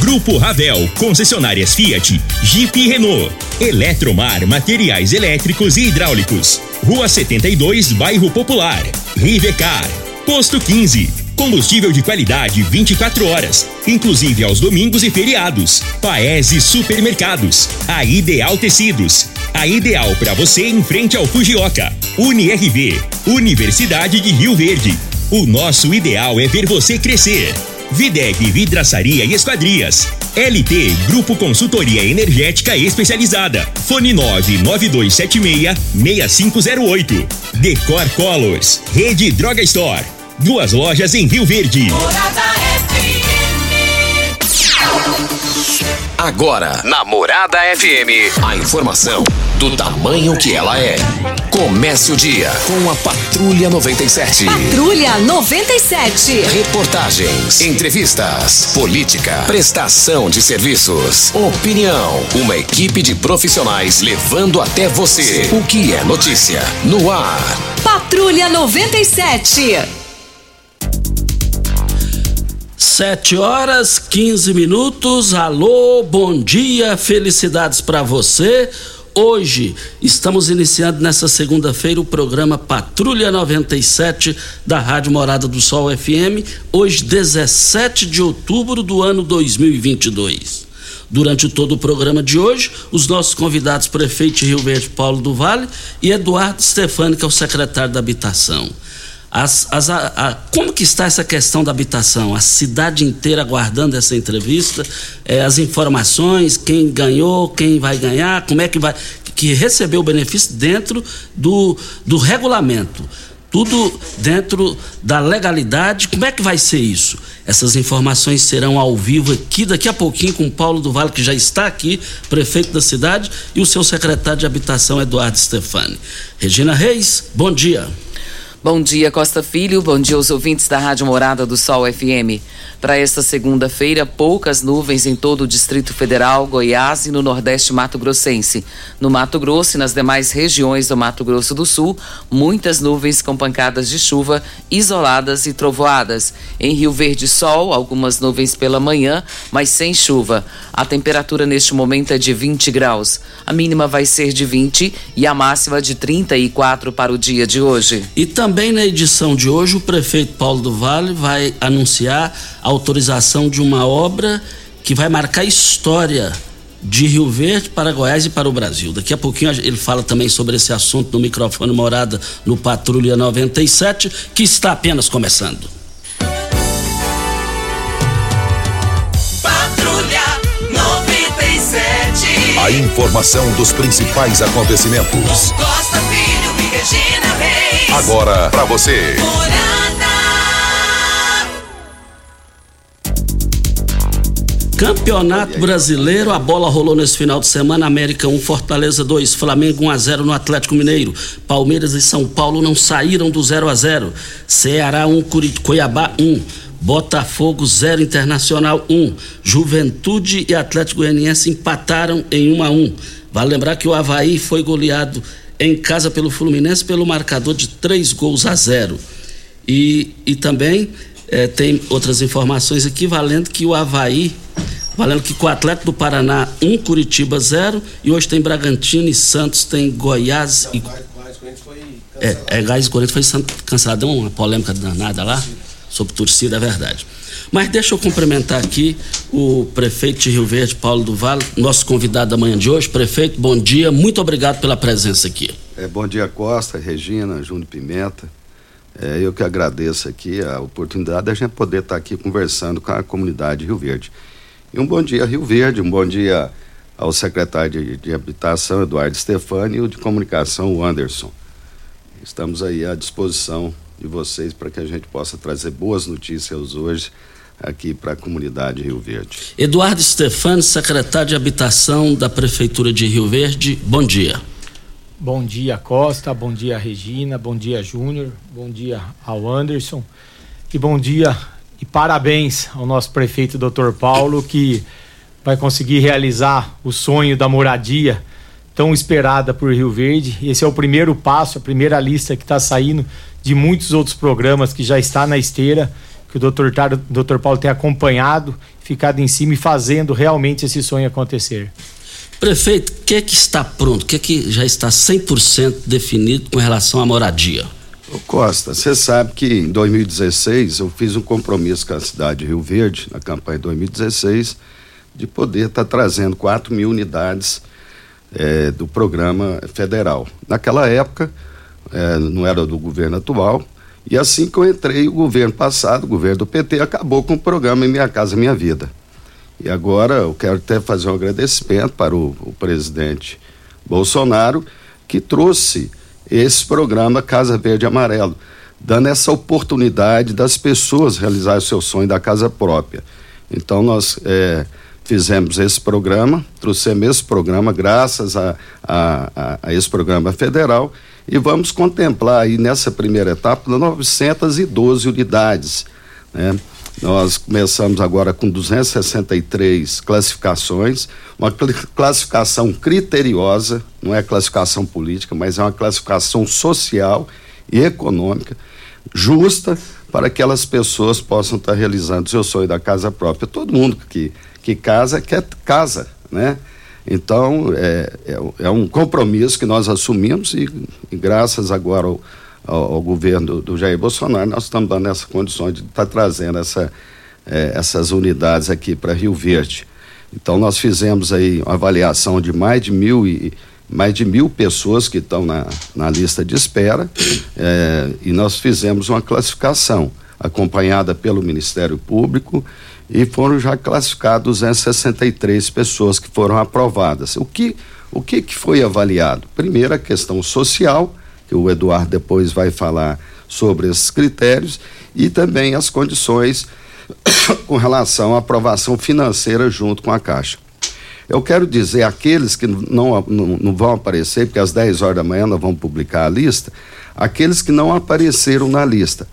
Grupo Ravel, concessionárias Fiat, Jeep e Renault. Eletromar, materiais elétricos e hidráulicos. Rua 72, Bairro Popular. Rivecar. Posto 15. Combustível de qualidade 24 horas, inclusive aos domingos e feriados. Paese Supermercados. A Ideal Tecidos. A ideal para você em frente ao Fujioka. UniRV. Universidade de Rio Verde. O nosso ideal é ver você crescer. Videg Vidraçaria e Esquadrias. LT Grupo Consultoria Energética Especializada. Fone 99276-6508. Decor Colors. Rede Droga Store. Duas lojas em Rio Verde. Agora, na Morada FM, a informação do tamanho que ela é. Comece o dia com a Patrulha 97. Patrulha 97. Reportagens, entrevistas, política, prestação de serviços, opinião. Uma equipe de profissionais levando até você o que é notícia no ar. Patrulha 97. Sete horas, 15 minutos. Alô, bom dia, felicidades para você. Hoje estamos iniciando nessa segunda-feira o programa Patrulha 97 da Rádio Morada do Sol FM, hoje 17 de outubro do ano 2022. Durante todo o programa de hoje, os nossos convidados prefeito Rio Verde Paulo do Vale e Eduardo Stefani, que é o secretário da Habitação. As, as, a, a, como que está essa questão da habitação? A cidade inteira aguardando essa entrevista, é, as informações, quem ganhou, quem vai ganhar, como é que vai. que recebeu o benefício dentro do, do regulamento. Tudo dentro da legalidade. Como é que vai ser isso? Essas informações serão ao vivo aqui daqui a pouquinho com Paulo do Vale, que já está aqui, prefeito da cidade, e o seu secretário de habitação, Eduardo Stefani. Regina Reis, bom dia. Bom dia, Costa Filho. Bom dia aos ouvintes da Rádio Morada do Sol FM. Para esta segunda-feira, poucas nuvens em todo o Distrito Federal, Goiás e no Nordeste Mato Grossense. No Mato Grosso e nas demais regiões do Mato Grosso do Sul, muitas nuvens com pancadas de chuva isoladas e trovoadas. Em Rio Verde, sol, algumas nuvens pela manhã, mas sem chuva. A temperatura neste momento é de 20 graus. A mínima vai ser de 20 e a máxima de 34 para o dia de hoje. E também na edição de hoje, o prefeito Paulo do Vale vai anunciar a autorização de uma obra que vai marcar história de Rio Verde para Goiás e para o Brasil. Daqui a pouquinho ele fala também sobre esse assunto no microfone Morada no Patrulha 97, que está apenas começando. A informação dos principais acontecimentos. Costa Filho e Regina Reis. Agora para você. Campeonato Brasileiro, a bola rolou nesse final de semana, América 1, Fortaleza 2, Flamengo 1 a 0 no Atlético Mineiro. Palmeiras e São Paulo não saíram do 0 a 0. Ceará 1, Cuiabá 1. Botafogo 0, Internacional 1. Juventude e Atlético Goianiense empataram em 1 a 1. Vale lembrar que o Havaí foi goleado em casa pelo Fluminense pelo marcador de 3 gols a 0. E, e também eh, tem outras informações aqui valendo que o Havaí, valendo que com o Atlético do Paraná 1, um, Curitiba 0, e hoje tem Bragantino e Santos, tem Goiás e. É, é Gás e Corinthians foi cancelado, deu uma polêmica danada lá sobre torcida, é verdade. Mas deixa eu cumprimentar aqui o prefeito de Rio Verde, Paulo do Vale, nosso convidado da manhã de hoje. Prefeito, bom dia, muito obrigado pela presença aqui. É, bom dia, Costa, Regina, Júnior Pimenta. É, eu que agradeço aqui a oportunidade de a gente poder estar aqui conversando com a comunidade de Rio Verde. E um bom dia, Rio Verde, um bom dia ao secretário de, de Habitação, Eduardo Stefani, e o de Comunicação, Anderson. Estamos aí à disposição de vocês para que a gente possa trazer boas notícias hoje aqui para a comunidade de Rio Verde. Eduardo Stefani, secretário de Habitação da Prefeitura de Rio Verde, bom dia. Bom dia, Costa. Bom dia, Regina. Bom dia, Júnior. Bom dia ao Anderson. E bom dia e parabéns ao nosso prefeito, Dr. Paulo, que vai conseguir realizar o sonho da moradia tão esperada por Rio Verde. Esse é o primeiro passo, a primeira lista que está saindo de muitos outros programas que já está na esteira, que o Dr. Tar, Dr. Paulo tem acompanhado, ficado em cima e fazendo realmente esse sonho acontecer. Prefeito, o que é que está pronto? O que é que já está 100% definido com relação à moradia? Ô Costa, você sabe que em 2016 eu fiz um compromisso com a cidade de Rio Verde, na campanha de 2016, de poder estar tá trazendo 4 mil unidades é, do programa federal. Naquela época, é, não era do governo atual, e assim que eu entrei, o governo passado, o governo do PT, acabou com o programa Minha Casa Minha Vida. E agora eu quero até fazer um agradecimento para o, o presidente Bolsonaro, que trouxe esse programa Casa Verde Amarelo, dando essa oportunidade das pessoas realizar o seu sonho da casa própria. Então nós é, fizemos esse programa, trouxemos esse programa graças a, a, a, a, esse programa federal e vamos contemplar aí nessa primeira etapa 912 unidades, né? Nós começamos agora com 263 classificações, uma classificação criteriosa, não é classificação política, mas é uma classificação social e econômica justa para que aquelas pessoas possam estar realizando seu sonho da casa própria. Todo mundo que, que casa quer casa, né? Então, é, é, é um compromisso que nós assumimos e, e graças agora ao, ao, ao governo do, do, Jair Bolsonaro, nós estamos dando essa condição de estar tá trazendo essa, é, essas unidades aqui para Rio Verde. Então, nós fizemos aí uma avaliação de mais de mil e mais de mil pessoas que estão na, na lista de espera é, e nós fizemos uma classificação acompanhada pelo Ministério Público e foram já classificados 263 pessoas que foram aprovadas. O que, o que, que foi avaliado? Primeiro, a questão social, que o Eduardo depois vai falar sobre esses critérios, e também as condições com relação à aprovação financeira junto com a Caixa. Eu quero dizer aqueles que não, não, não, vão aparecer, porque às 10 horas da manhã nós vamos publicar a lista, aqueles que não apareceram na lista,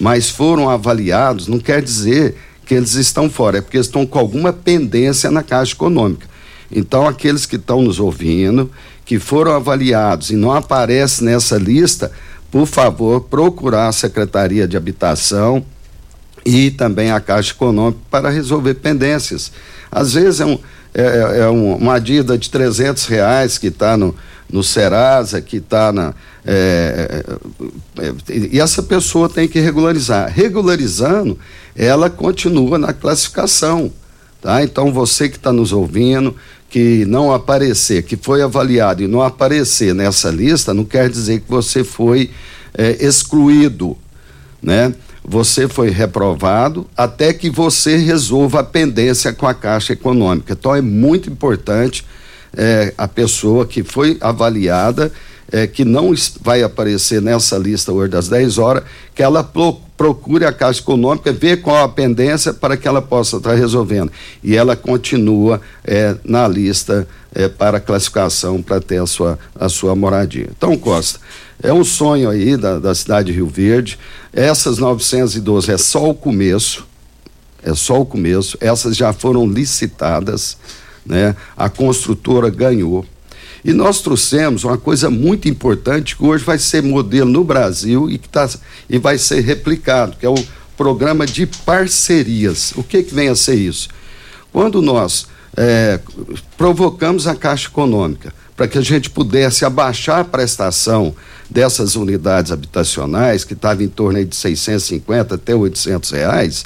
mas foram avaliados, não quer dizer que eles estão fora, é porque eles estão com alguma pendência na Caixa Econômica. Então, aqueles que estão nos ouvindo, que foram avaliados e não aparecem nessa lista, por favor, procurar a Secretaria de Habitação e também a Caixa Econômica para resolver pendências. Às vezes é, um, é, é, é um, uma dívida de 300 reais que está no, no Serasa, que está na. É, é, é, e essa pessoa tem que regularizar. Regularizando, ela continua na classificação. Tá? Então, você que está nos ouvindo, que não aparecer, que foi avaliado e não aparecer nessa lista, não quer dizer que você foi é, excluído, né? Você foi reprovado até que você resolva a pendência com a Caixa Econômica. Então é muito importante é, a pessoa que foi avaliada é, que não vai aparecer nessa lista hoje das 10 horas, que ela pro, procure a Caixa Econômica, ver qual a pendência para que ela possa estar resolvendo. E ela continua é, na lista é, para classificação para ter a sua, a sua moradia. Então, Costa, é um sonho aí da, da cidade de Rio Verde. Essas 912 é só o começo, é só o começo. Essas já foram licitadas, né? A construtora ganhou e nós trouxemos uma coisa muito importante que hoje vai ser modelo no Brasil e que tá, e vai ser replicado, que é o programa de parcerias. O que, que vem a ser isso? Quando nós é, provocamos a Caixa Econômica para que a gente pudesse abaixar a prestação dessas unidades habitacionais, que estava em torno de 650 até 800 reais,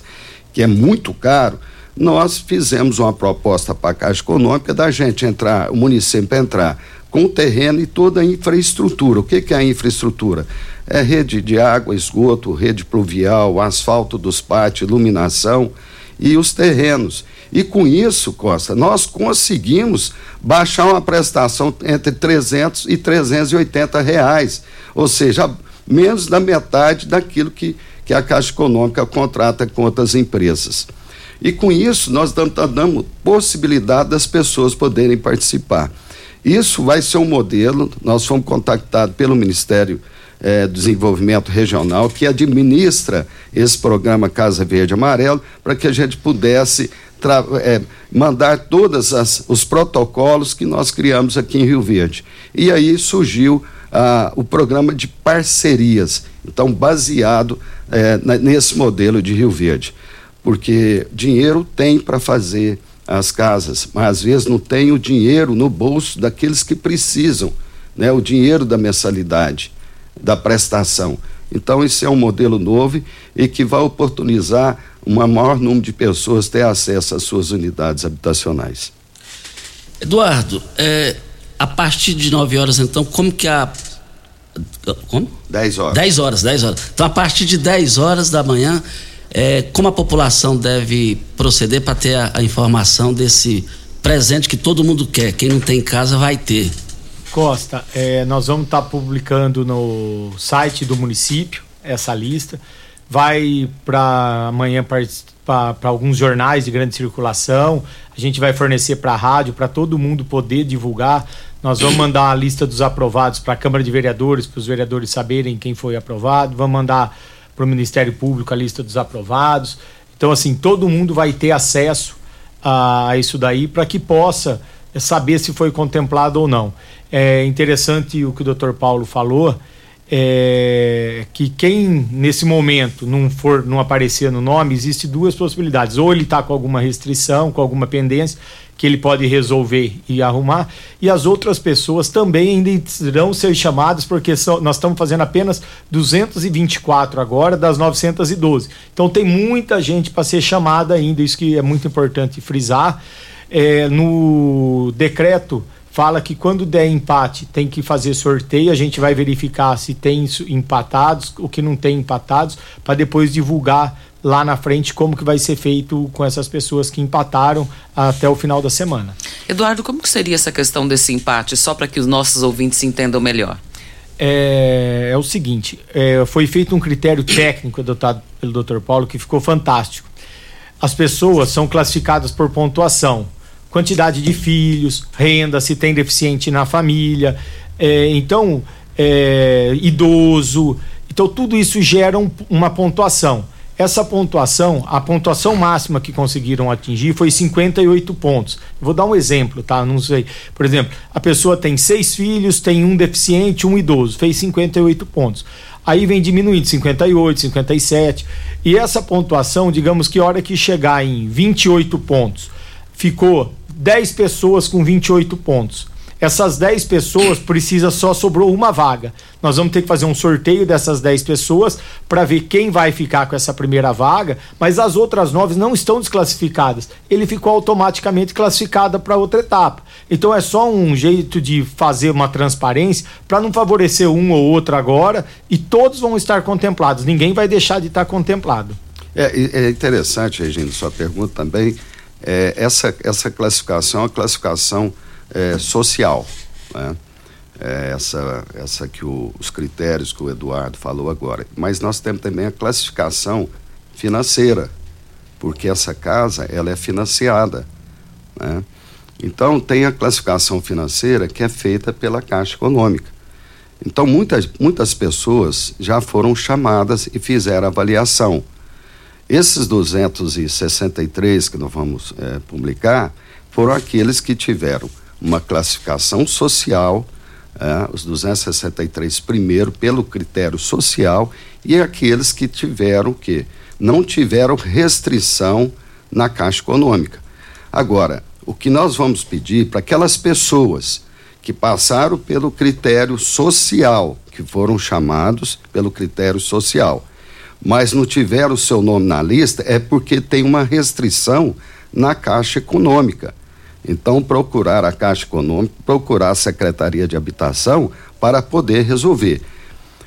que é muito caro, nós fizemos uma proposta para a Caixa Econômica da gente entrar, o município entrar com o terreno e toda a infraestrutura. O que, que é a infraestrutura? É rede de água, esgoto, rede pluvial, asfalto dos pátios, iluminação e os terrenos. E com isso, Costa, nós conseguimos baixar uma prestação entre 300 e 380 reais, ou seja, menos da metade daquilo que, que a Caixa Econômica contrata com outras empresas. E com isso, nós damos, possibilidade das pessoas poderem participar. Isso vai ser um modelo. Nós fomos contactados pelo Ministério eh, do Desenvolvimento Regional, que administra esse programa Casa Verde Amarelo, para que a gente pudesse eh, mandar todos os protocolos que nós criamos aqui em Rio Verde. E aí surgiu ah, o programa de parcerias, então baseado eh, nesse modelo de Rio Verde. Porque dinheiro tem para fazer as casas, mas às vezes não tem o dinheiro no bolso daqueles que precisam, né? o dinheiro da mensalidade, da prestação. Então, isso é um modelo novo e que vai oportunizar um maior número de pessoas ter acesso às suas unidades habitacionais. Eduardo, é, a partir de 9 horas, então, como que a. Como? 10 horas. 10 horas, 10 horas. Então, a partir de 10 horas da manhã, é, como a população deve proceder para ter a, a, informação desse presente que todo mundo quer? Quem não tem casa vai ter. Costa, é, nós vamos estar tá publicando no site do município essa lista. Vai para amanhã para alguns jornais de grande circulação. A gente vai fornecer para a rádio, para todo mundo poder divulgar. Nós vamos mandar a lista dos aprovados para a Câmara de Vereadores, para os vereadores saberem quem foi aprovado. Vamos mandar para o Ministério Público a lista dos aprovados. Então, assim, todo mundo vai ter acesso a isso daí para que possa saber se foi contemplado ou não. É interessante o que o Dr. Paulo falou, é, que quem nesse momento não for não aparecer no nome, existe duas possibilidades. Ou ele está com alguma restrição, com alguma pendência, que ele pode resolver e arrumar, e as outras pessoas também ainda irão ser chamadas, porque são, nós estamos fazendo apenas 224 agora das 912. Então tem muita gente para ser chamada ainda, isso que é muito importante frisar. É, no decreto fala que quando der empate tem que fazer sorteio, a gente vai verificar se tem empatados, o que não tem empatados, para depois divulgar lá na frente como que vai ser feito com essas pessoas que empataram até o final da semana. Eduardo, como que seria essa questão desse empate, só para que os nossos ouvintes entendam melhor? É, é o seguinte, é, foi feito um critério técnico adotado pelo Dr. Paulo que ficou fantástico. As pessoas são classificadas por pontuação quantidade de filhos, renda, se tem deficiente na família, é, então, é, idoso. Então, tudo isso gera um, uma pontuação. Essa pontuação, a pontuação máxima que conseguiram atingir foi 58 pontos. Vou dar um exemplo, tá? Não sei. Por exemplo, a pessoa tem seis filhos, tem um deficiente, um idoso, fez 58 pontos. Aí vem diminuindo 58, 57. E essa pontuação, digamos que a hora que chegar em 28 pontos, ficou 10 pessoas com 28 pontos. Essas 10 pessoas precisa só sobrou uma vaga. Nós vamos ter que fazer um sorteio dessas 10 pessoas para ver quem vai ficar com essa primeira vaga, mas as outras 9 não estão desclassificadas. Ele ficou automaticamente classificado para outra etapa. Então é só um jeito de fazer uma transparência para não favorecer um ou outro agora e todos vão estar contemplados. Ninguém vai deixar de estar contemplado. É, é interessante, Regina, sua pergunta também é, essa, essa classificação é uma classificação é, social. Né? É essa, essa que o, os critérios que o Eduardo falou agora. Mas nós temos também a classificação financeira, porque essa casa ela é financiada. Né? Então tem a classificação financeira que é feita pela Caixa Econômica. Então muitas, muitas pessoas já foram chamadas e fizeram avaliação. Esses 263 que nós vamos é, publicar foram aqueles que tiveram uma classificação social, é, os 263 primeiro pelo critério social e aqueles que tiveram que não tiveram restrição na Caixa Econômica. Agora, o que nós vamos pedir para aquelas pessoas que passaram pelo critério social, que foram chamados pelo critério social, mas não tiveram o seu nome na lista, é porque tem uma restrição na Caixa Econômica. Então, procurar a Caixa Econômica, procurar a Secretaria de Habitação para poder resolver.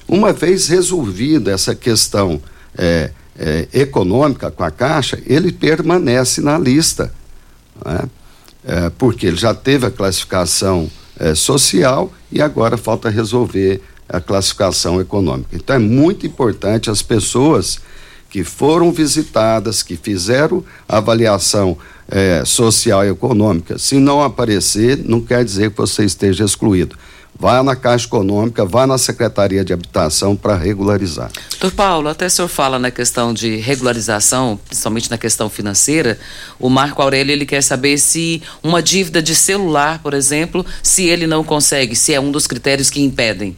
Uma vez resolvida essa questão é, é, econômica com a Caixa, ele permanece na lista, né? é, porque ele já teve a classificação é, social e agora falta resolver a classificação econômica. Então é muito importante as pessoas que foram visitadas, que fizeram avaliação é, social e econômica. Se não aparecer, não quer dizer que você esteja excluído. Vá na Caixa Econômica, vá na Secretaria de Habitação para regularizar. Doutor Paulo, até o senhor fala na questão de regularização, principalmente na questão financeira. O Marco Aurélio ele quer saber se uma dívida de celular, por exemplo, se ele não consegue, se é um dos critérios que impedem.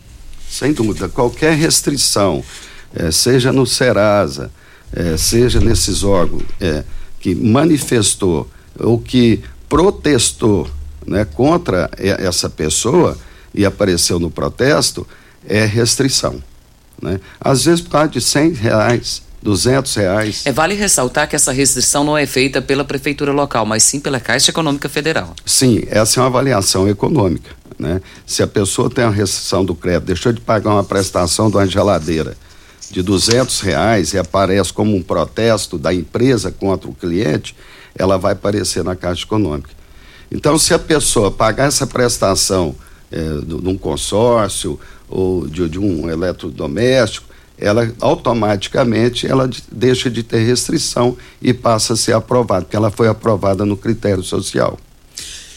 Sem dúvida, qualquer restrição, eh, seja no Serasa, eh, seja nesses órgãos eh, que manifestou ou que protestou né, contra essa pessoa e apareceu no protesto, é restrição. Né? Às vezes por causa de 100 reais, 200 reais. É, vale ressaltar que essa restrição não é feita pela prefeitura local, mas sim pela Caixa Econômica Federal. Sim, essa é uma avaliação econômica. Né? Se a pessoa tem uma restrição do crédito, deixou de pagar uma prestação de uma geladeira de 200 reais e aparece como um protesto da empresa contra o cliente, ela vai aparecer na Caixa Econômica. Então, se a pessoa pagar essa prestação é, de, um consórcio ou de, de, um eletrodoméstico, ela automaticamente ela deixa de ter restrição e passa a ser aprovada, porque ela foi aprovada no critério social.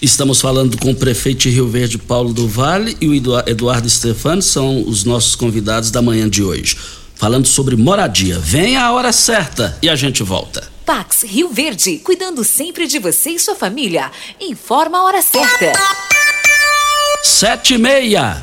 Estamos falando com o prefeito de Rio Verde, Paulo do Vale, e o Eduardo Stefano, são os nossos convidados da manhã de hoje. Falando sobre moradia. Vem a hora certa e a gente volta. Pax Rio Verde, cuidando sempre de você e sua família. Informa a hora certa sete e meia.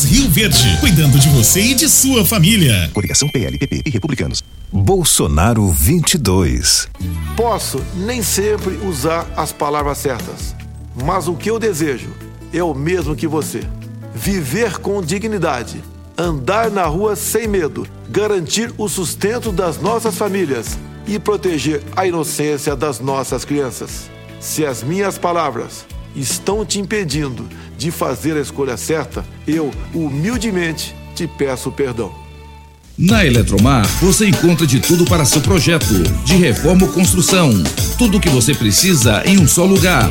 Rio Verde, cuidando de você e de sua família. Coligação PLPP e Republicanos. Bolsonaro 22. Posso nem sempre usar as palavras certas, mas o que eu desejo é o mesmo que você. Viver com dignidade, andar na rua sem medo, garantir o sustento das nossas famílias e proteger a inocência das nossas crianças. Se as minhas palavras estão te impedindo de fazer a escolha certa, eu humildemente te peço perdão. Na Eletromar, você encontra de tudo para seu projeto, de reforma ou construção. Tudo o que você precisa em um só lugar.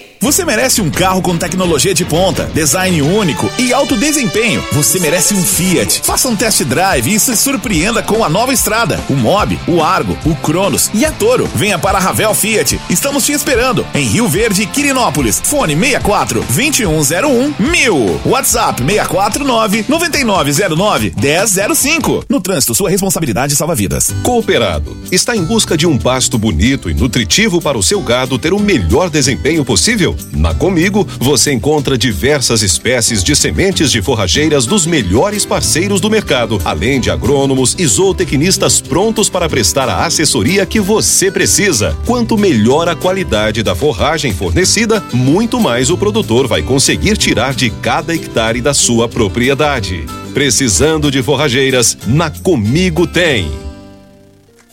Você merece um carro com tecnologia de ponta, design único e alto desempenho. Você merece um Fiat. Faça um test drive e se surpreenda com a nova estrada, o Mob, o Argo, o Cronos e a Toro. Venha para a Ravel Fiat. Estamos te esperando em Rio Verde, Quirinópolis. Fone 64 2101 1000. WhatsApp 649 9909 1005. No trânsito, sua responsabilidade salva vidas. Cooperado está em busca de um pasto bonito e nutritivo para o seu gado ter o melhor desempenho possível? Na Comigo, você encontra diversas espécies de sementes de forrageiras dos melhores parceiros do mercado, além de agrônomos e zootecnistas prontos para prestar a assessoria que você precisa. Quanto melhor a qualidade da forragem fornecida, muito mais o produtor vai conseguir tirar de cada hectare da sua propriedade. Precisando de forrageiras, na Comigo tem.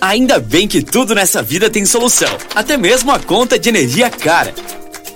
Ainda bem que tudo nessa vida tem solução, até mesmo a conta de energia cara.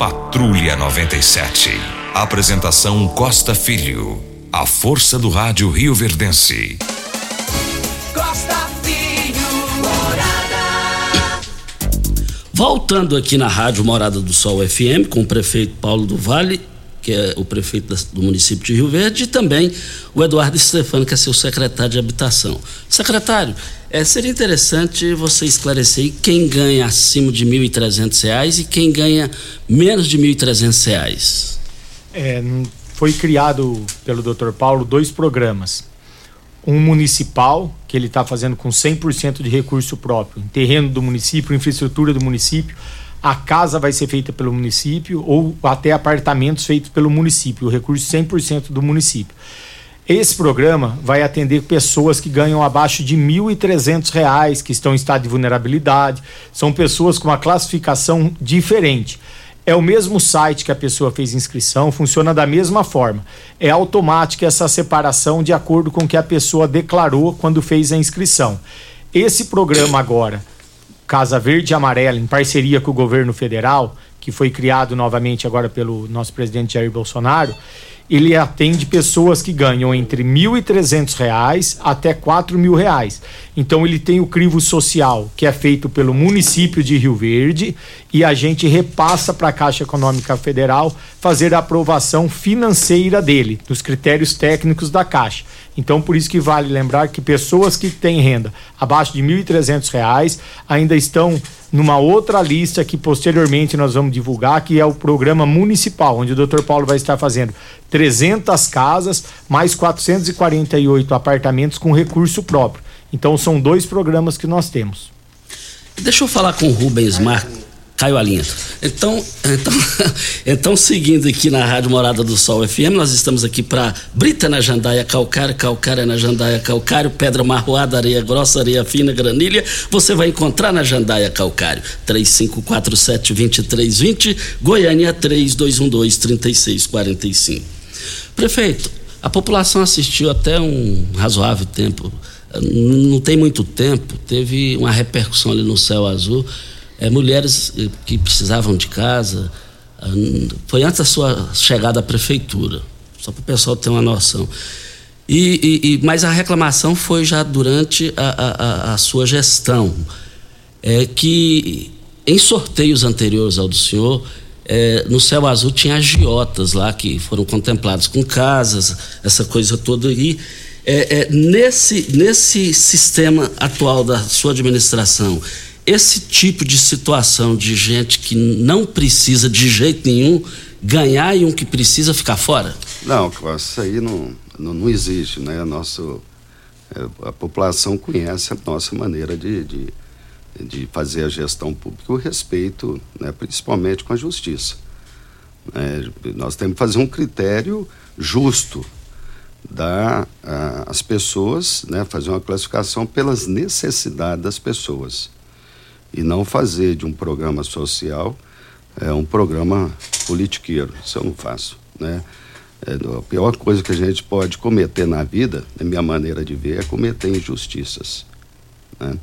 Patrulha 97. Apresentação Costa Filho. A força do rádio Rio Verdense. Costa Filho, Morada. Voltando aqui na Rádio Morada do Sol FM com o prefeito Paulo do Vale, que é o prefeito do município de Rio Verde, e também o Eduardo Stefano, que é seu secretário de habitação. Secretário, é, seria interessante você esclarecer quem ganha acima de R$ 1.300 e quem ganha menos de R$ 1.300. É, foi criado pelo Dr. Paulo dois programas. Um municipal, que ele está fazendo com 100% de recurso próprio, terreno do município, infraestrutura do município. A casa vai ser feita pelo município ou até apartamentos feitos pelo município, o recurso 100% do município. Esse programa vai atender pessoas que ganham abaixo de R$ 1.300, que estão em estado de vulnerabilidade, são pessoas com uma classificação diferente. É o mesmo site que a pessoa fez inscrição, funciona da mesma forma. É automática essa separação de acordo com o que a pessoa declarou quando fez a inscrição. Esse programa agora, Casa Verde e Amarela, em parceria com o governo federal, que foi criado novamente agora pelo nosso presidente Jair Bolsonaro, ele atende pessoas que ganham entre R$ 1.300 até R$ 4.000. Então ele tem o crivo social, que é feito pelo município de Rio Verde, e a gente repassa para a Caixa Econômica Federal fazer a aprovação financeira dele, dos critérios técnicos da Caixa. Então, por isso que vale lembrar que pessoas que têm renda abaixo de R$ 1.300 ainda estão numa outra lista que posteriormente nós vamos divulgar, que é o programa municipal, onde o Dr. Paulo vai estar fazendo 300 casas, mais 448 apartamentos com recurso próprio. Então são dois programas que nós temos. Deixa eu falar com o Rubens Marques caiu a linha. Então, então, então, seguindo aqui na Rádio Morada do Sol FM, nós estamos aqui para Brita na Jandaia, Calcário, Calcário na Jandaia, Calcário, Pedra Marroada, Areia Grossa, Areia Fina, Granilha, você vai encontrar na Jandaia Calcário. 3547-2320, Goiânia 3212-3645. Prefeito, a população assistiu até um razoável tempo, não tem muito tempo, teve uma repercussão ali no céu azul é, mulheres eh, que precisavam de casa. Ah, foi antes da sua chegada à prefeitura, só para o pessoal ter uma noção. E, e, e, mas a reclamação foi já durante a, a, a sua gestão, é que em sorteios anteriores ao do senhor, é, no céu azul tinha agiotas lá que foram contemplados com casas, essa coisa toda. E é, é, nesse, nesse sistema atual da sua administração, esse tipo de situação de gente que não precisa de jeito nenhum ganhar e um que precisa ficar fora? Não, isso aí não, não, não existe, né? Nosso, é, a população conhece a nossa maneira de, de, de fazer a gestão pública, o respeito, né? principalmente com a justiça. É, nós temos que fazer um critério justo dar às pessoas, né, fazer uma classificação pelas necessidades das pessoas e não fazer de um programa social é, um programa politiqueiro. Isso eu não faço, né? É, a pior coisa que a gente pode cometer na vida, na minha maneira de ver, é cometer injustiças. Né?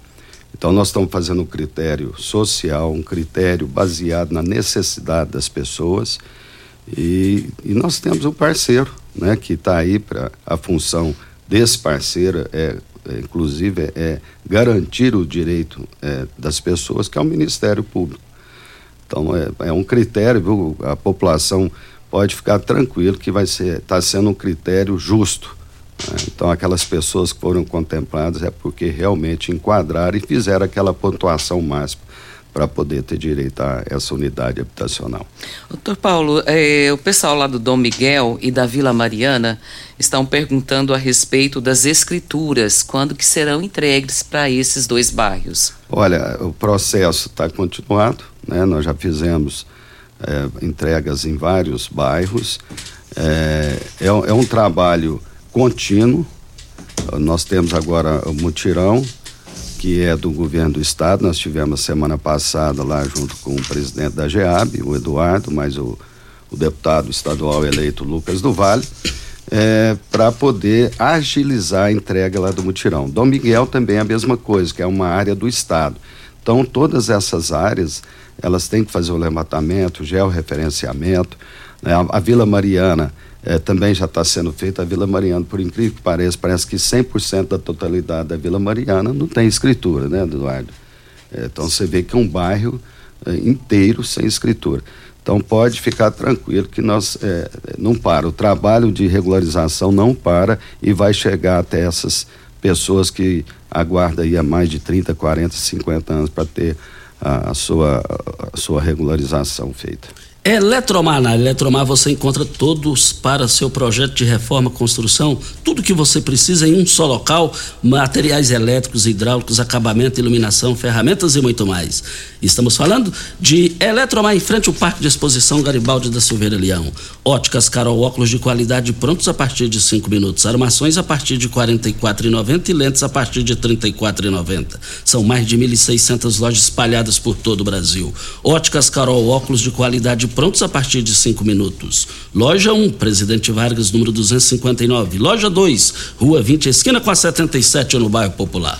Então nós estamos fazendo um critério social, um critério baseado na necessidade das pessoas e, e nós temos um parceiro, né, que está aí para a função desse parceiro é é, inclusive, é, é, garantir o direito é, das pessoas, que é o Ministério Público. Então, é, é um critério, viu? a população pode ficar tranquilo que vai ser, está sendo um critério justo. Né? Então, aquelas pessoas que foram contempladas é porque realmente enquadraram e fizeram aquela pontuação máxima para poder ter direito a essa unidade habitacional. Doutor Paulo, é, o pessoal lá do Dom Miguel e da Vila Mariana estão perguntando a respeito das escrituras, quando que serão entregues para esses dois bairros? Olha, o processo está continuado, né? nós já fizemos é, entregas em vários bairros, é, é, é um trabalho contínuo, nós temos agora o mutirão, que é do governo do estado. Nós tivemos semana passada lá junto com o presidente da GEAB, o Eduardo, mais o, o deputado estadual eleito Lucas do Vale, é, para poder agilizar a entrega lá do mutirão. Dom Miguel também é a mesma coisa, que é uma área do estado. Então, todas essas áreas, elas têm que fazer o levantamento, o georreferenciamento. Né? A, a Vila Mariana, é, também já está sendo feita a Vila Mariana, por incrível que pareça, parece que 100% da totalidade da Vila Mariana não tem escritura, né, Eduardo? É, então você vê que é um bairro é, inteiro sem escritura. Então pode ficar tranquilo que nós é, não para, o trabalho de regularização não para e vai chegar até essas pessoas que aguardam aí há mais de 30, 40, 50 anos para ter a, a, sua, a sua regularização feita. Eletromar, na Eletromar você encontra todos para seu projeto de reforma, construção, tudo que você precisa em um só local, materiais elétricos, hidráulicos, acabamento, iluminação, ferramentas e muito mais. Estamos falando de Eletromar em frente ao Parque de Exposição Garibaldi da Silveira Leão. Óticas Carol, óculos de qualidade prontos a partir de cinco minutos, armações a partir de quarenta e e lentes a partir de trinta e São mais de 1.600 lojas espalhadas por todo o Brasil. Óticas Carol, óculos de qualidade prontos a partir de cinco minutos. Loja 1, Presidente Vargas, número 259. Loja 2, Rua 20, esquina com a 77, no bairro Popular.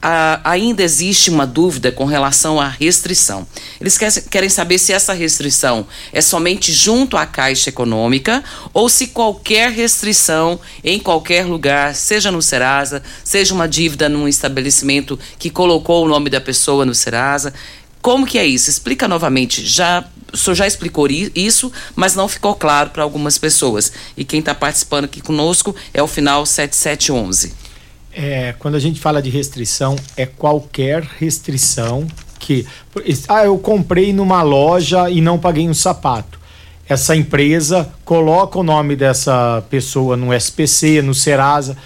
a, ainda existe uma dúvida com relação à restrição. Eles quer, querem saber se essa restrição é somente junto à Caixa Econômica ou se qualquer restrição em qualquer lugar, seja no Serasa, seja uma dívida num estabelecimento que colocou o nome da pessoa no Serasa. Como que é isso? Explica novamente. Já o senhor já explicou isso, mas não ficou claro para algumas pessoas. E quem está participando aqui conosco é o final 7711 é, quando a gente fala de restrição, é qualquer restrição que. Ah, eu comprei numa loja e não paguei um sapato. Essa empresa coloca o nome dessa pessoa no SPC, no Serasa.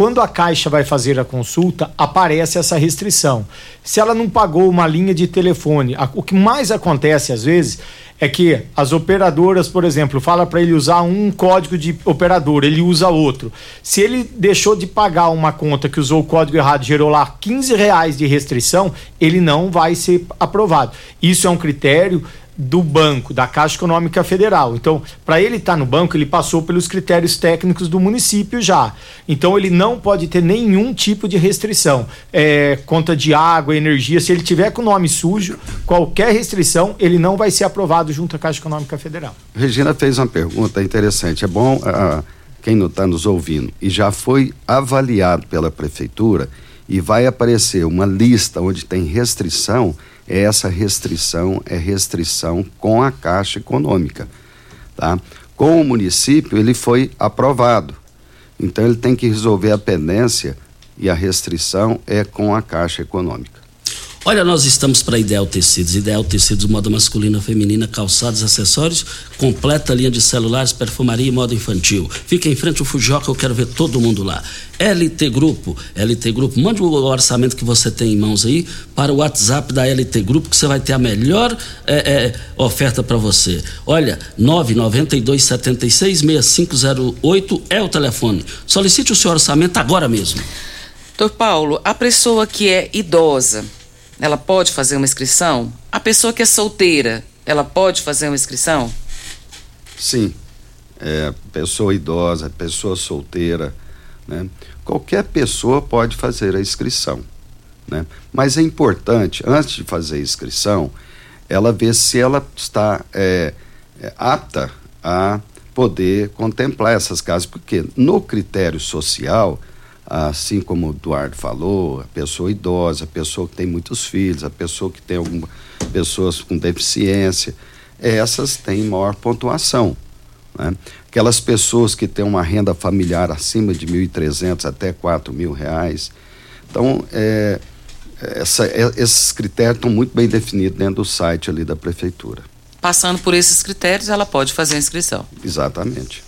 Quando a Caixa vai fazer a consulta, aparece essa restrição. Se ela não pagou uma linha de telefone, o que mais acontece às vezes é que as operadoras, por exemplo, fala para ele usar um código de operador, ele usa outro. Se ele deixou de pagar uma conta que usou o código errado, gerou lá 15 reais de restrição, ele não vai ser aprovado. Isso é um critério do banco, da Caixa Econômica Federal. Então, para ele estar tá no banco, ele passou pelos critérios técnicos do município já. Então, ele não pode ter nenhum tipo de restrição. É, conta de água, energia, se ele tiver com o nome sujo, qualquer restrição, ele não vai ser aprovado junto à Caixa Econômica Federal. Regina fez uma pergunta interessante. É bom uh, quem não está nos ouvindo e já foi avaliado pela prefeitura e vai aparecer uma lista onde tem restrição essa restrição é restrição com a Caixa Econômica, tá? Com o município ele foi aprovado, então ele tem que resolver a pendência e a restrição é com a Caixa Econômica. Olha, nós estamos para Ideal Tecidos. Ideal Tecidos, moda masculina, feminina, calçados, acessórios, completa linha de celulares, perfumaria e moda infantil. Fica em frente ao Fujoca, eu quero ver todo mundo lá. LT Grupo, LT Grupo, mande o orçamento que você tem em mãos aí para o WhatsApp da LT Grupo, que você vai ter a melhor é, é, oferta para você. Olha, 992 76 6508 é o telefone. Solicite o seu orçamento agora mesmo. Doutor Paulo, a pessoa que é idosa, ela pode fazer uma inscrição? A pessoa que é solteira, ela pode fazer uma inscrição? Sim. É, pessoa idosa, pessoa solteira, né? Qualquer pessoa pode fazer a inscrição, né? Mas é importante, antes de fazer a inscrição, ela vê se ela está é, é, apta a poder contemplar essas casas, porque no critério social, assim como o Eduardo falou, a pessoa idosa, a pessoa que tem muitos filhos, a pessoa que tem algumas pessoas com deficiência, essas têm maior pontuação. Né? Aquelas pessoas que têm uma renda familiar acima de 1.300 até R$ mil reais. Então, é, essa, é, esses critérios estão muito bem definidos dentro do site ali da prefeitura. Passando por esses critérios, ela pode fazer a inscrição. Exatamente.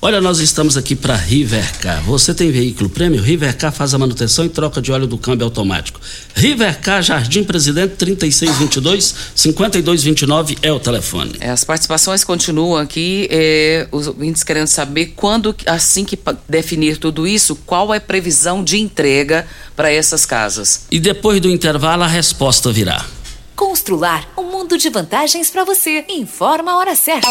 Olha, nós estamos aqui para Rivercar. Você tem veículo prêmio? Rivercar faz a manutenção e troca de óleo do câmbio automático. Rivercar Jardim Presidente 3622 5229 é o telefone. É, as participações continuam aqui. É, os ouvintes querendo saber quando, assim que definir tudo isso, qual é a previsão de entrega para essas casas. E depois do intervalo a resposta virá. Constrular um mundo de vantagens para você. Informa a hora certa.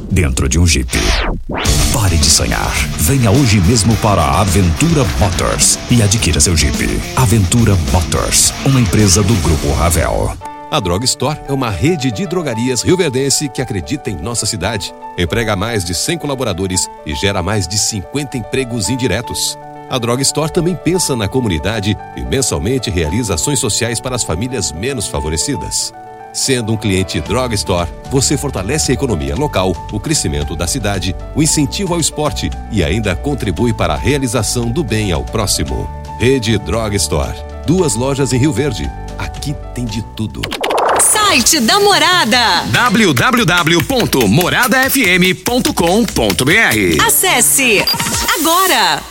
dentro de um Jeep. Pare de sonhar. Venha hoje mesmo para a Aventura Motors e adquira seu Jeep. Aventura Motors, uma empresa do Grupo Ravel. A Drog Store é uma rede de drogarias rioverdense que acredita em nossa cidade. Emprega mais de 100 colaboradores e gera mais de 50 empregos indiretos. A Drog Store também pensa na comunidade e mensalmente realiza ações sociais para as famílias menos favorecidas. Sendo um cliente Drog Store, você fortalece a economia local, o crescimento da cidade, o incentivo ao esporte e ainda contribui para a realização do bem ao próximo. Rede Drog Store. Duas lojas em Rio Verde. Aqui tem de tudo. Site da Morada. www.moradafm.com.br Acesse agora.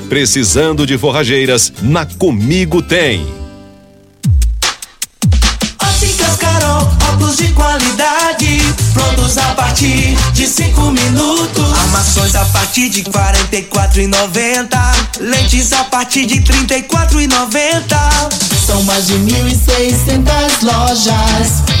Precisando de forrageiras, na Comigo tem. Óticas Carol, óculos de qualidade, prontos a partir de cinco minutos. Armações a partir de quarenta e quatro lentes a partir de trinta e quatro São mais de mil e lojas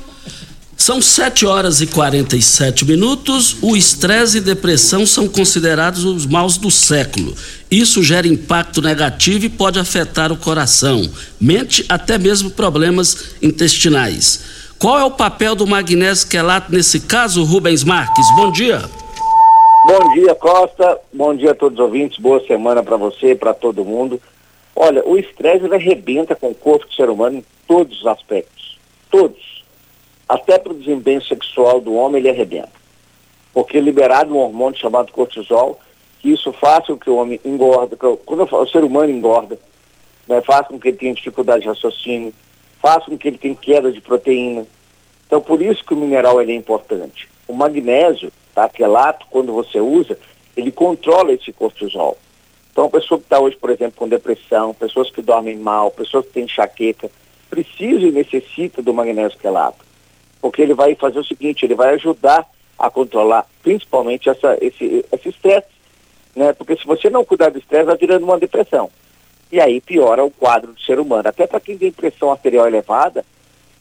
São 7 horas e 47 minutos. O estresse e depressão são considerados os maus do século. Isso gera impacto negativo e pode afetar o coração, mente, até mesmo problemas intestinais. Qual é o papel do magnésio quelato nesse caso, Rubens Marques? Bom dia. Bom dia, Costa. Bom dia a todos os ouvintes. Boa semana para você, para todo mundo. Olha, o estresse arrebenta com o corpo do ser humano em todos os aspectos. Todos. Até para o desempenho sexual do homem ele arrebenta. Porque é liberado um hormônio chamado cortisol, que isso faz com que o homem engorda, quando falo, o ser humano engorda, né, faz com que ele tenha dificuldade de raciocínio, faz com que ele tenha queda de proteína. Então por isso que o mineral é importante. O magnésio, tá, quelato, quando você usa, ele controla esse cortisol. Então, a pessoa que está hoje, por exemplo, com depressão, pessoas que dormem mal, pessoas que têm enxaqueca, precisa e necessita do magnésio quelato. Porque ele vai fazer o seguinte, ele vai ajudar a controlar principalmente essa, esse estresse. Né? Porque se você não cuidar do estresse, vai virando uma depressão. E aí piora o quadro do ser humano. Até para quem tem pressão arterial elevada,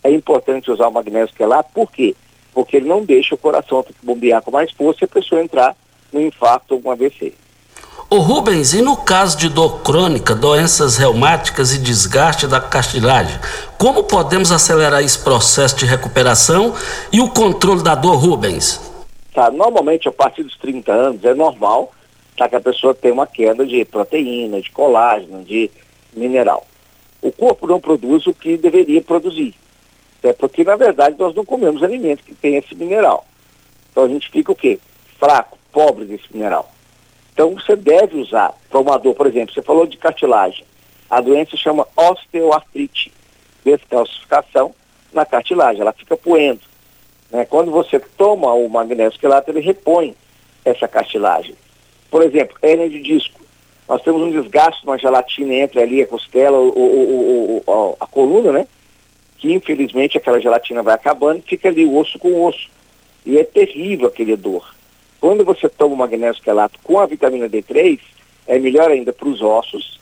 é importante usar o magnésio quelato. Por quê? Porque ele não deixa o coração bombear com mais força e a pessoa entrar no infarto ou um AVC. O Rubens, e no caso de dor crônica, doenças reumáticas e desgaste da cartilagem, como podemos acelerar esse processo de recuperação e o controle da dor, Rubens? Tá, normalmente a partir dos 30 anos é normal tá, que a pessoa tenha uma queda de proteína, de colágeno, de mineral. O corpo não produz o que deveria produzir. É porque, na verdade, nós não comemos alimentos que têm esse mineral. Então a gente fica o quê? Fraco, pobre desse mineral. Então você deve usar para uma dor, por exemplo, você falou de cartilagem. A doença chama osteoartrite, descalcificação na cartilagem, ela fica poendo. Né? Quando você toma o magnésio quelato, ele repõe essa cartilagem. Por exemplo, hernia de disco. Nós temos um desgaste, uma gelatina entre ali a costela, o, o, o, a coluna, né? Que infelizmente aquela gelatina vai acabando e fica ali osso com osso. E é terrível aquele dor. Quando você toma o magnésio quelato com a vitamina D3, é melhor ainda para os ossos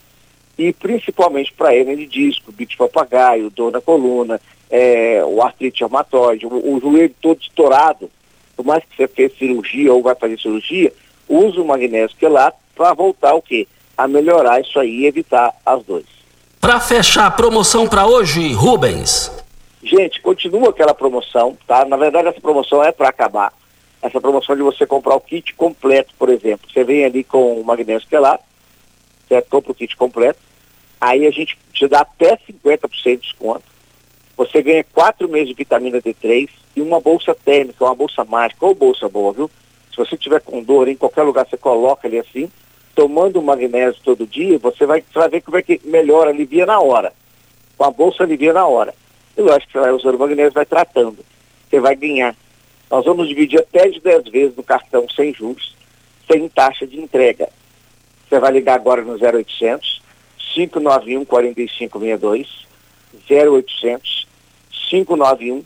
e principalmente para a hernia de disco, bicho papagaio, dor na coluna, é, o artrite reumatoide, o, o joelho todo estourado. Por mais que você fez cirurgia ou vai fazer cirurgia, use o magnésio quelato para voltar o quê? A melhorar isso aí e evitar as dores. Para fechar a promoção para hoje, Rubens. Gente, continua aquela promoção, tá? Na verdade, essa promoção é para acabar essa promoção de você comprar o kit completo, por exemplo. Você vem ali com o magnésio quelato, certo? Compra o kit completo, aí a gente te dá até 50% de desconto. Você ganha quatro meses de vitamina D3 e uma bolsa térmica, uma bolsa mágica, ou bolsa boa, viu? Se você tiver com dor em qualquer lugar, você coloca ali assim, tomando o magnésio todo dia, você vai, você vai ver como é que melhora, alivia na hora. Com a bolsa alivia na hora. E lógico que você vai usando o magnésio, vai tratando. Você vai ganhar nós vamos dividir até de 10 vezes no cartão sem juros, sem taxa de entrega. Você vai ligar agora no 0800 591 4562, 0800 591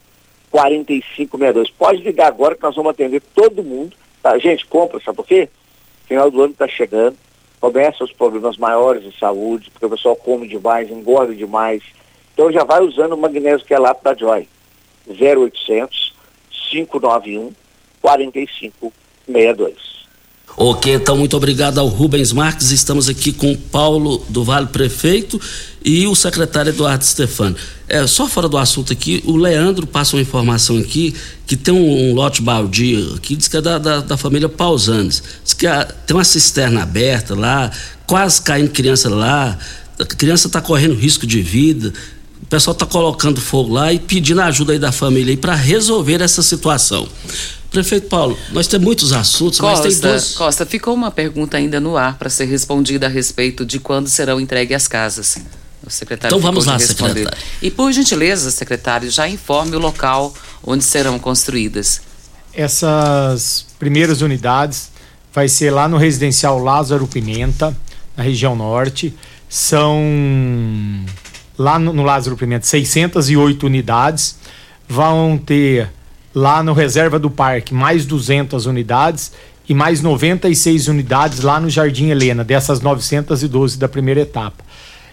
4562. Pode ligar agora que nós vamos atender todo mundo. Tá? Gente, compra, sabe por quê? Final do ano está chegando, começam os problemas maiores de saúde, porque o pessoal come demais, engorda demais. Então já vai usando o magnésio que é lá da Joy. 0800 591 4562. Ok, então muito obrigado ao Rubens Marques. Estamos aqui com o Paulo do Vale Prefeito e o secretário Eduardo Stefano. É, só fora do assunto aqui, o Leandro passa uma informação aqui que tem um, um lote baldio que diz que é da, da, da família Pausanes. Diz que a, tem uma cisterna aberta lá, quase caindo criança lá, a criança está correndo risco de vida pessoal está colocando fogo lá e pedindo ajuda aí da família para resolver essa situação. Prefeito Paulo, nós temos muitos assuntos, Costa, mas tem dois... Costa, ficou uma pergunta ainda no ar para ser respondida a respeito de quando serão entregues as casas. O secretário então vamos lá, secretário. E por gentileza, secretário, já informe o local onde serão construídas. Essas primeiras unidades vai ser lá no residencial Lázaro Pimenta, na região norte. São lá no, no Lázaro Pimenta, 608 unidades. Vão ter lá no Reserva do Parque mais 200 unidades e mais 96 unidades lá no Jardim Helena, dessas 912 da primeira etapa.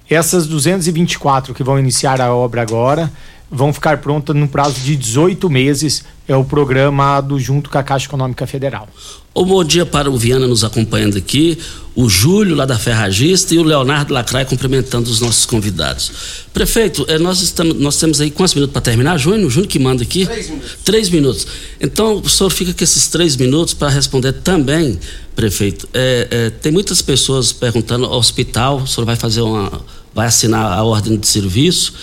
Essas 224 que vão iniciar a obra agora vão ficar prontas no prazo de 18 meses. É o programa do junto com a Caixa Econômica Federal. Um bom dia para o Viana nos acompanhando aqui, o Júlio lá da Ferragista e o Leonardo Lacraia cumprimentando os nossos convidados. Prefeito, eh, nós, estamos, nós temos aí quantos minutos para terminar? Júnior, o Júnior que manda aqui? Três minutos. Três minutos. Então, o senhor fica com esses três minutos para responder também, prefeito. É, é, tem muitas pessoas perguntando, hospital, o senhor vai fazer uma. vai assinar a ordem de serviço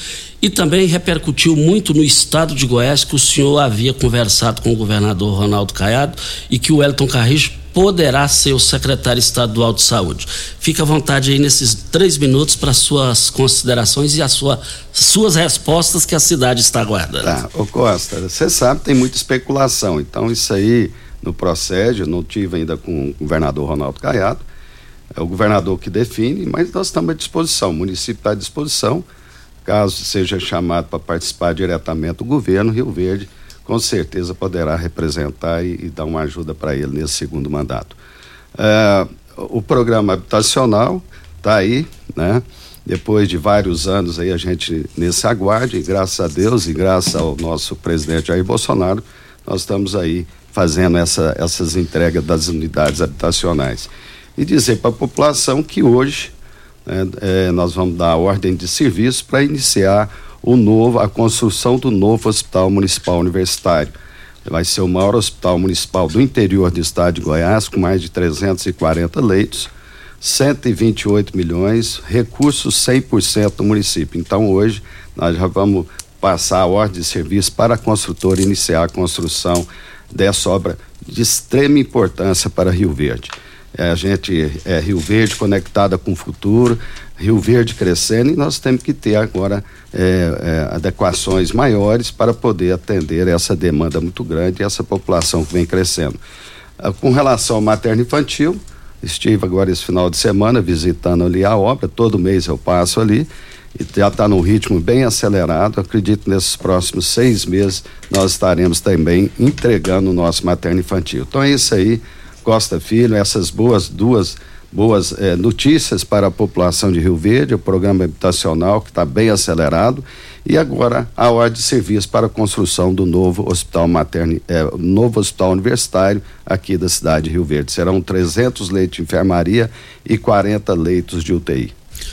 e também repercutiu muito no estado de Goiás que o senhor havia conversado com o governador Ronaldo Caiado e que o Elton Carrijo poderá ser o secretário estadual de saúde. Fica à vontade aí nesses três minutos para suas considerações e as sua, suas respostas que a cidade está aguardando. Tá, ô Costa, você sabe tem muita especulação, então isso aí no procede, eu não tive ainda com o governador Ronaldo Caiado, é o governador que define, mas nós estamos à disposição, o município está à disposição, Caso seja chamado para participar diretamente do governo, Rio Verde com certeza poderá representar e, e dar uma ajuda para ele nesse segundo mandato. É, o programa habitacional está aí, né? Depois de vários anos aí a gente nesse aguarde, e graças a Deus e graças ao nosso presidente Jair Bolsonaro, nós estamos aí fazendo essa, essas entregas das unidades habitacionais. E dizer para a população que hoje é, é, nós vamos dar a ordem de serviço para iniciar o novo, a construção do novo Hospital Municipal Universitário. Vai ser o maior hospital municipal do interior do estado de Goiás, com mais de 340 leitos, 128 milhões, recursos 100% do município. Então, hoje, nós já vamos passar a ordem de serviço para a construtora iniciar a construção dessa obra de extrema importância para Rio Verde. É, a gente é Rio Verde conectada com o futuro, Rio Verde crescendo e nós temos que ter agora é, é, adequações maiores para poder atender essa demanda muito grande e essa população que vem crescendo. Ah, com relação ao materno infantil, estive agora esse final de semana visitando ali a obra, todo mês eu passo ali e já está num ritmo bem acelerado. Acredito nesses próximos seis meses nós estaremos também entregando o nosso materno infantil. Então é isso aí. Costa Filho, essas boas duas boas eh, notícias para a população de Rio Verde, o programa habitacional que está bem acelerado e agora a ordem de serviço para a construção do novo hospital materno, eh, novo hospital universitário aqui da cidade de Rio Verde. Serão 300 leitos de enfermaria e 40 leitos de UTI.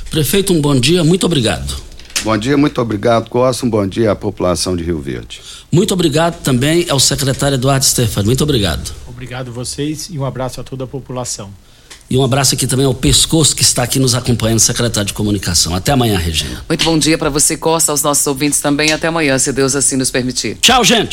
Prefeito, um bom dia, muito obrigado. Bom dia, muito obrigado, Costa. Um bom dia à população de Rio Verde. Muito obrigado também ao secretário Eduardo Stefani. Muito obrigado. Obrigado a vocês e um abraço a toda a população. E um abraço aqui também ao Pescoço que está aqui nos acompanhando, secretário de comunicação. Até amanhã, Regina. Muito bom dia para você, Costa, aos nossos ouvintes também. Até amanhã, se Deus assim nos permitir. Tchau, gente.